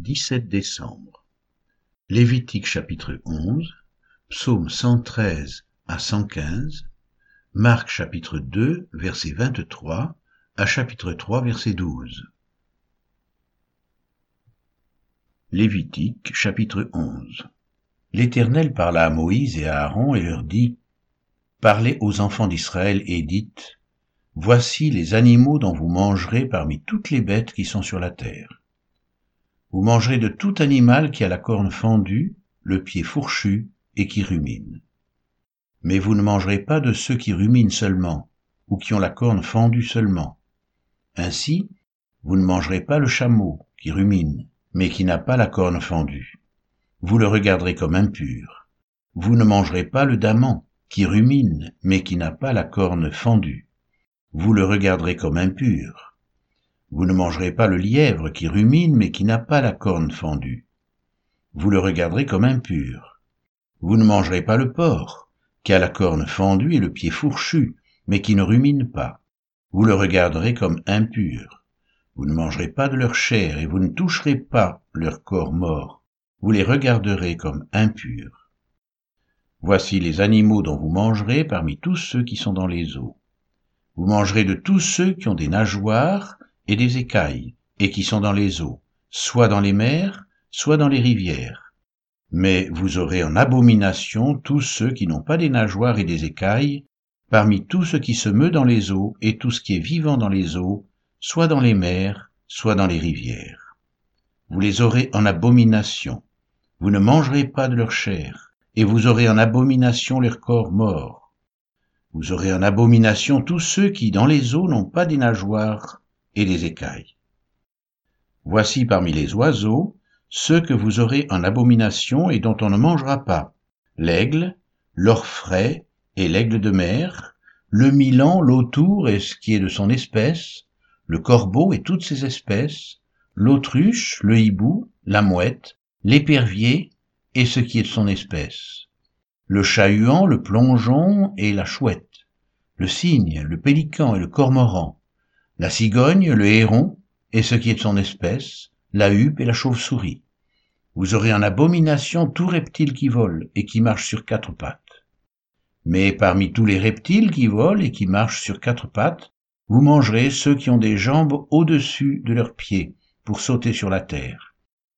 17 décembre. Lévitique chapitre 11, psaume 113 à 115, Marc chapitre 2 verset 23 à chapitre 3 verset 12. Lévitique chapitre 11. L'Éternel parla à Moïse et à Aaron et leur dit, Parlez aux enfants d'Israël et dites, Voici les animaux dont vous mangerez parmi toutes les bêtes qui sont sur la terre. Vous mangerez de tout animal qui a la corne fendue, le pied fourchu et qui rumine. Mais vous ne mangerez pas de ceux qui ruminent seulement, ou qui ont la corne fendue seulement. Ainsi, vous ne mangerez pas le chameau qui rumine, mais qui n'a pas la corne fendue. Vous le regarderez comme impur. Vous ne mangerez pas le daman qui rumine, mais qui n'a pas la corne fendue vous le regarderez comme impur. Vous ne mangerez pas le lièvre qui rumine mais qui n'a pas la corne fendue. Vous le regarderez comme impur. Vous ne mangerez pas le porc, qui a la corne fendue et le pied fourchu, mais qui ne rumine pas. Vous le regarderez comme impur. Vous ne mangerez pas de leur chair et vous ne toucherez pas leur corps mort. Vous les regarderez comme impurs. Voici les animaux dont vous mangerez parmi tous ceux qui sont dans les eaux. Vous mangerez de tous ceux qui ont des nageoires et des écailles, et qui sont dans les eaux, soit dans les mers, soit dans les rivières. Mais vous aurez en abomination tous ceux qui n'ont pas des nageoires et des écailles, parmi tout ce qui se meut dans les eaux et tout ce qui est vivant dans les eaux, soit dans les mers, soit dans les rivières. Vous les aurez en abomination. Vous ne mangerez pas de leur chair, et vous aurez en abomination leur corps mort vous aurez en abomination tous ceux qui, dans les eaux, n'ont pas des nageoires et des écailles. Voici parmi les oiseaux ceux que vous aurez en abomination et dont on ne mangera pas. L'aigle, l'orfraie et l'aigle de mer, le milan, l'autour et ce qui est de son espèce, le corbeau et toutes ses espèces, l'autruche, le hibou, la mouette, l'épervier et ce qui est de son espèce le chat-huant, le plongeon et la chouette, le cygne, le pélican et le cormoran, la cigogne, le héron et ce qui est de son espèce, la huppe et la chauve-souris. Vous aurez en abomination tout reptile qui vole et qui marche sur quatre pattes. Mais parmi tous les reptiles qui volent et qui marchent sur quatre pattes, vous mangerez ceux qui ont des jambes au-dessus de leurs pieds pour sauter sur la terre.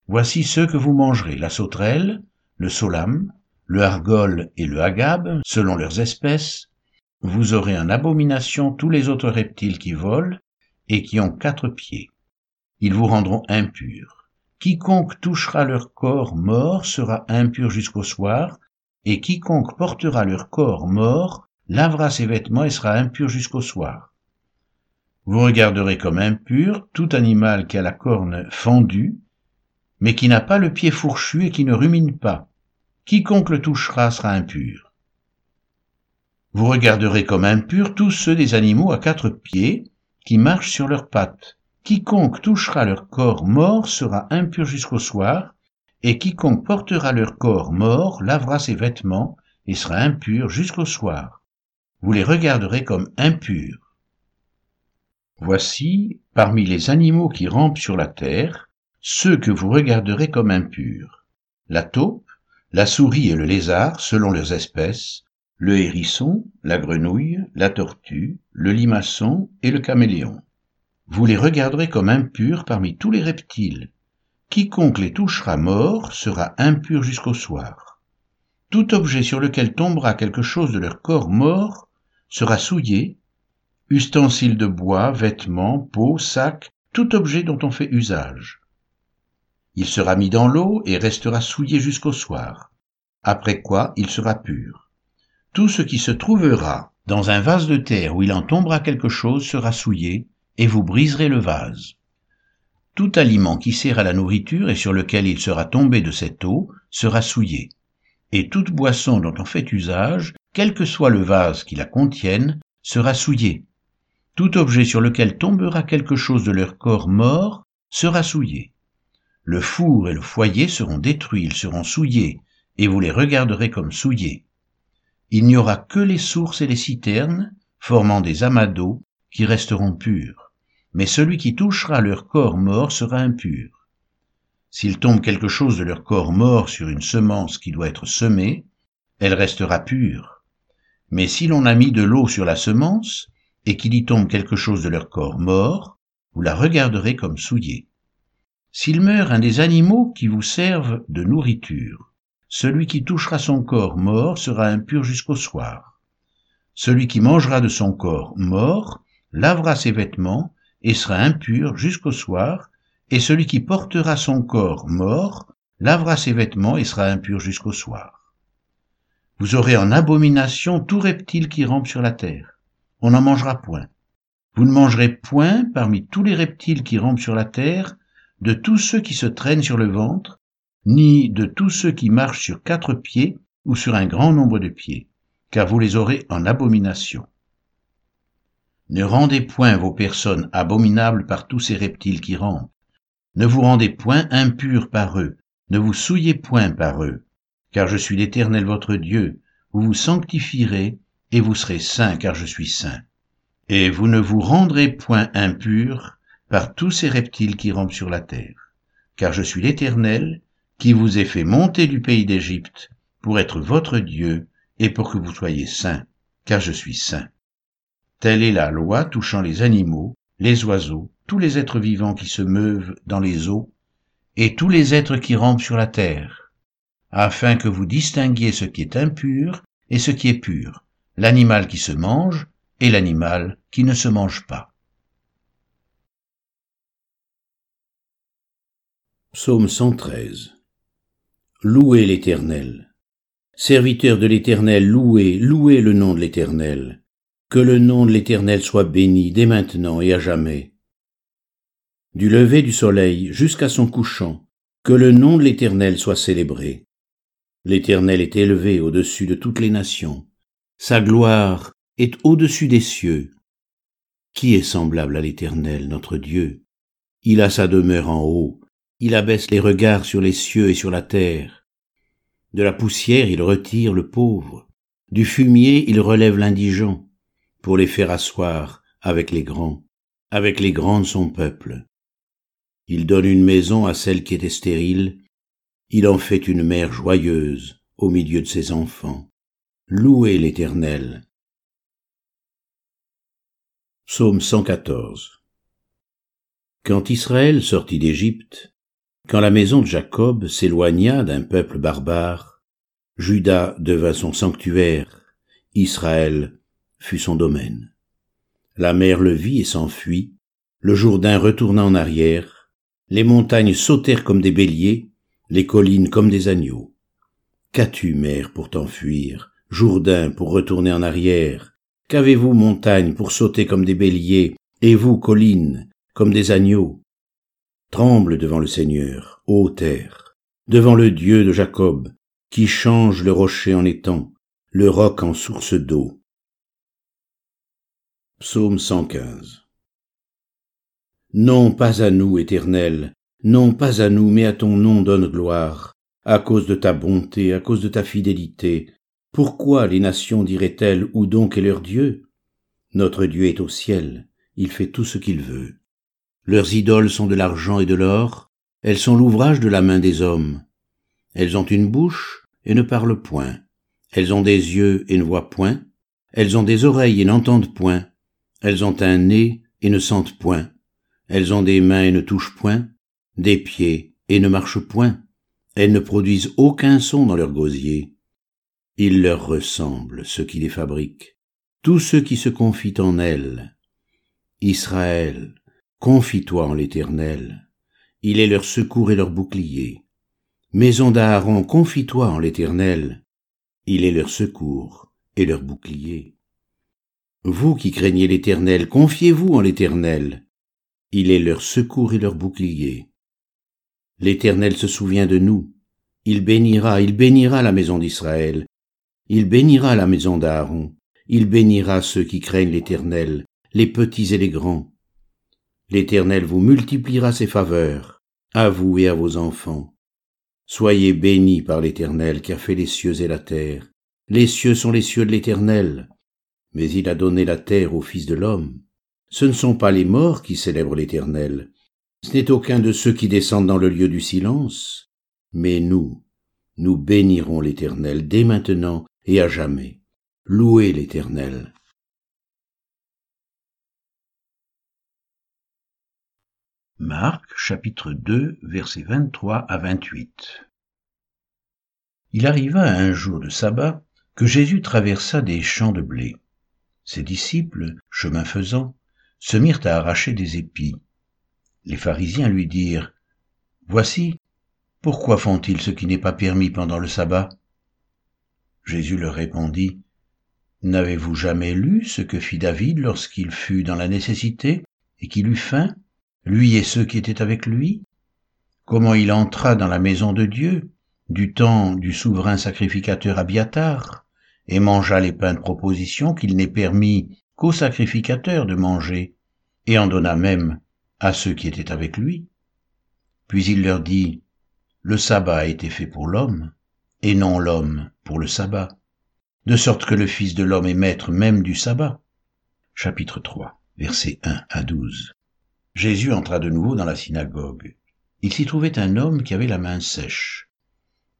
Voici ceux que vous mangerez, la sauterelle, le solame, le argol et le agave, selon leurs espèces, vous aurez en abomination tous les autres reptiles qui volent et qui ont quatre pieds. Ils vous rendront impurs. Quiconque touchera leur corps mort sera impur jusqu'au soir, et quiconque portera leur corps mort lavera ses vêtements et sera impur jusqu'au soir. Vous regarderez comme impur tout animal qui a la corne fendue, mais qui n'a pas le pied fourchu et qui ne rumine pas, quiconque le touchera sera impur. Vous regarderez comme impurs tous ceux des animaux à quatre pieds qui marchent sur leurs pattes. Quiconque touchera leur corps mort sera impur jusqu'au soir, et quiconque portera leur corps mort lavera ses vêtements et sera impur jusqu'au soir. Vous les regarderez comme impurs. Voici, parmi les animaux qui rampent sur la terre, ceux que vous regarderez comme impurs. La taupe, la souris et le lézard selon leurs espèces, le hérisson, la grenouille, la tortue, le limaçon et le caméléon. Vous les regarderez comme impurs parmi tous les reptiles. Quiconque les touchera mort sera impur jusqu'au soir. Tout objet sur lequel tombera quelque chose de leur corps mort sera souillé, ustensiles de bois, vêtements, peaux, sacs, tout objet dont on fait usage. Il sera mis dans l'eau et restera souillé jusqu'au soir, après quoi il sera pur. Tout ce qui se trouvera dans un vase de terre où il en tombera quelque chose sera souillé, et vous briserez le vase. Tout aliment qui sert à la nourriture et sur lequel il sera tombé de cette eau sera souillé, et toute boisson dont on fait usage, quel que soit le vase qui la contienne, sera souillé. Tout objet sur lequel tombera quelque chose de leur corps mort sera souillé. Le four et le foyer seront détruits, ils seront souillés, et vous les regarderez comme souillés. Il n'y aura que les sources et les citernes, formant des amas d'eau, qui resteront purs, mais celui qui touchera leur corps mort sera impur. S'il tombe quelque chose de leur corps mort sur une semence qui doit être semée, elle restera pure. Mais si l'on a mis de l'eau sur la semence, et qu'il y tombe quelque chose de leur corps mort, vous la regarderez comme souillée. S'il meurt un des animaux qui vous servent de nourriture, celui qui touchera son corps mort sera impur jusqu'au soir. Celui qui mangera de son corps mort lavera ses vêtements et sera impur jusqu'au soir, et celui qui portera son corps mort lavera ses vêtements et sera impur jusqu'au soir. Vous aurez en abomination tout reptile qui rampe sur la terre. On n'en mangera point. Vous ne mangerez point parmi tous les reptiles qui rampent sur la terre, de tous ceux qui se traînent sur le ventre, ni de tous ceux qui marchent sur quatre pieds ou sur un grand nombre de pieds, car vous les aurez en abomination. Ne rendez point vos personnes abominables par tous ces reptiles qui rampent. Ne vous rendez point impurs par eux, ne vous souillez point par eux, car je suis l'Éternel votre Dieu, vous vous sanctifierez, et vous serez saints, car je suis saint. Et vous ne vous rendrez point impurs par tous ces reptiles qui rampent sur la terre, car je suis l'Éternel, qui vous ai fait monter du pays d'Égypte, pour être votre Dieu, et pour que vous soyez saints, car je suis saint. Telle est la loi touchant les animaux, les oiseaux, tous les êtres vivants qui se meuvent dans les eaux, et tous les êtres qui rampent sur la terre, afin que vous distinguiez ce qui est impur et ce qui est pur, l'animal qui se mange et l'animal qui ne se mange pas. Psaume 113 Louez l'Éternel. Serviteurs de l'Éternel, louez, louez le nom de l'Éternel. Que le nom de l'Éternel soit béni dès maintenant et à jamais. Du lever du soleil jusqu'à son couchant, que le nom de l'Éternel soit célébré. L'Éternel est élevé au-dessus de toutes les nations. Sa gloire est au-dessus des cieux. Qui est semblable à l'Éternel, notre Dieu? Il a sa demeure en haut, il abaisse les regards sur les cieux et sur la terre. De la poussière il retire le pauvre, du fumier il relève l'indigent pour les faire asseoir avec les grands, avec les grands de son peuple. Il donne une maison à celle qui était stérile, il en fait une mère joyeuse au milieu de ses enfants. Louez l'Éternel. Psaume 114 Quand Israël sortit d'Égypte, quand la maison de Jacob s'éloigna d'un peuple barbare, Judas devint son sanctuaire, Israël fut son domaine. La mer le vit et s'enfuit, le Jourdain retourna en arrière, les montagnes sautèrent comme des béliers, les collines comme des agneaux. Qu'as-tu, mer, pour t'enfuir, Jourdain pour retourner en arrière? Qu'avez-vous, montagne, pour sauter comme des béliers, et vous, collines, comme des agneaux? Tremble devant le Seigneur, ô terre, devant le Dieu de Jacob, qui change le rocher en étang, le roc en source d'eau, Psaume 115 Non pas à nous, Éternel, non pas à nous, mais à ton nom donne gloire, à cause de ta bonté, à cause de ta fidélité. Pourquoi les nations diraient-elles où donc est leur Dieu? Notre Dieu est au ciel, il fait tout ce qu'il veut. Leurs idoles sont de l'argent et de l'or, elles sont l'ouvrage de la main des hommes. Elles ont une bouche et ne parlent point, elles ont des yeux et ne voient point, elles ont des oreilles et n'entendent point, elles ont un nez et ne sentent point. Elles ont des mains et ne touchent point, des pieds et ne marchent point. Elles ne produisent aucun son dans leur gosier. Il leur ressemble, ceux qui les fabriquent, tous ceux qui se confient en elles. Israël, confie-toi en l'Éternel. Il est leur secours et leur bouclier. Maison d'Aaron, confie-toi en l'Éternel. Il est leur secours et leur bouclier. Vous qui craignez l'Éternel, confiez-vous en l'Éternel. Il est leur secours et leur bouclier. L'Éternel se souvient de nous. Il bénira, il bénira la maison d'Israël. Il bénira la maison d'Aaron. Il bénira ceux qui craignent l'Éternel, les petits et les grands. L'Éternel vous multipliera ses faveurs, à vous et à vos enfants. Soyez bénis par l'Éternel qui a fait les cieux et la terre. Les cieux sont les cieux de l'Éternel, mais il a donné la terre au Fils de l'homme. Ce ne sont pas les morts qui célèbrent l'Éternel, Ce n'est aucun de ceux qui descendent dans le lieu du silence, mais nous, nous bénirons l'Éternel dès maintenant et à jamais. Louez l'Éternel. Marc chapitre 2 versets 23 à 28 Il arriva un jour de sabbat que Jésus traversa des champs de blé. Ses disciples, chemin faisant, se mirent à arracher des épis. Les pharisiens lui dirent, Voici, pourquoi font-ils ce qui n'est pas permis pendant le sabbat? Jésus leur répondit, N'avez-vous jamais lu ce que fit David lorsqu'il fut dans la nécessité et qu'il eut faim, lui et ceux qui étaient avec lui? Comment il entra dans la maison de Dieu, du temps du souverain sacrificateur Abiatar, et mangea les pains de proposition qu'il n'est permis qu'aux sacrificateurs de manger, et en donna même à ceux qui étaient avec lui? Puis il leur dit, Le sabbat a été fait pour l'homme, et non l'homme pour le sabbat, de sorte que le Fils de l'homme est maître même du sabbat. Chapitre 3, versets 1 à 12. Jésus entra de nouveau dans la synagogue. Il s'y trouvait un homme qui avait la main sèche.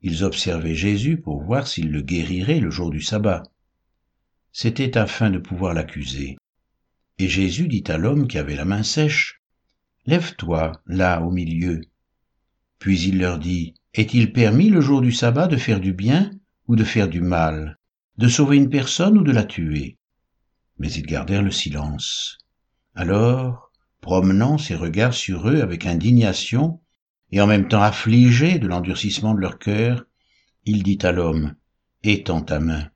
Ils observaient Jésus pour voir s'il le guérirait le jour du sabbat. C'était afin de pouvoir l'accuser. Et Jésus dit à l'homme qui avait la main sèche, Lève-toi, là, au milieu. Puis il leur dit, Est-il permis le jour du sabbat de faire du bien ou de faire du mal, de sauver une personne ou de la tuer? Mais ils gardèrent le silence. Alors, promenant ses regards sur eux avec indignation, et en même temps affligé de l'endurcissement de leur cœur, il dit à l'homme, Étends ta main.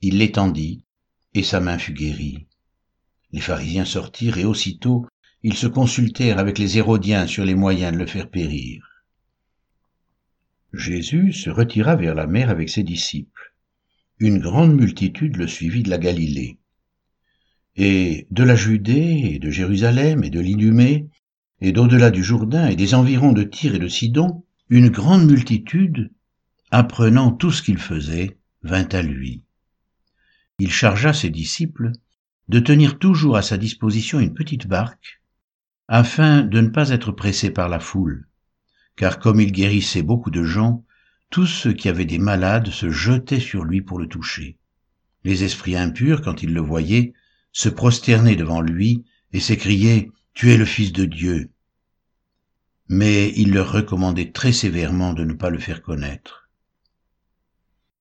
Il l'étendit, et sa main fut guérie. Les pharisiens sortirent, et aussitôt ils se consultèrent avec les Hérodiens sur les moyens de le faire périr. Jésus se retira vers la mer avec ses disciples. Une grande multitude le suivit de la Galilée. Et de la Judée et de Jérusalem et de l'Idumée et d'au-delà du Jourdain et des environs de Tyr et de Sidon, une grande multitude, apprenant tout ce qu'il faisait, vint à lui. Il chargea ses disciples de tenir toujours à sa disposition une petite barque, afin de ne pas être pressés par la foule, car comme il guérissait beaucoup de gens, tous ceux qui avaient des malades se jetaient sur lui pour le toucher. Les esprits impurs, quand ils le voyaient, se prosternaient devant lui et s'écriaient Tu es le Fils de Dieu. Mais il leur recommandait très sévèrement de ne pas le faire connaître.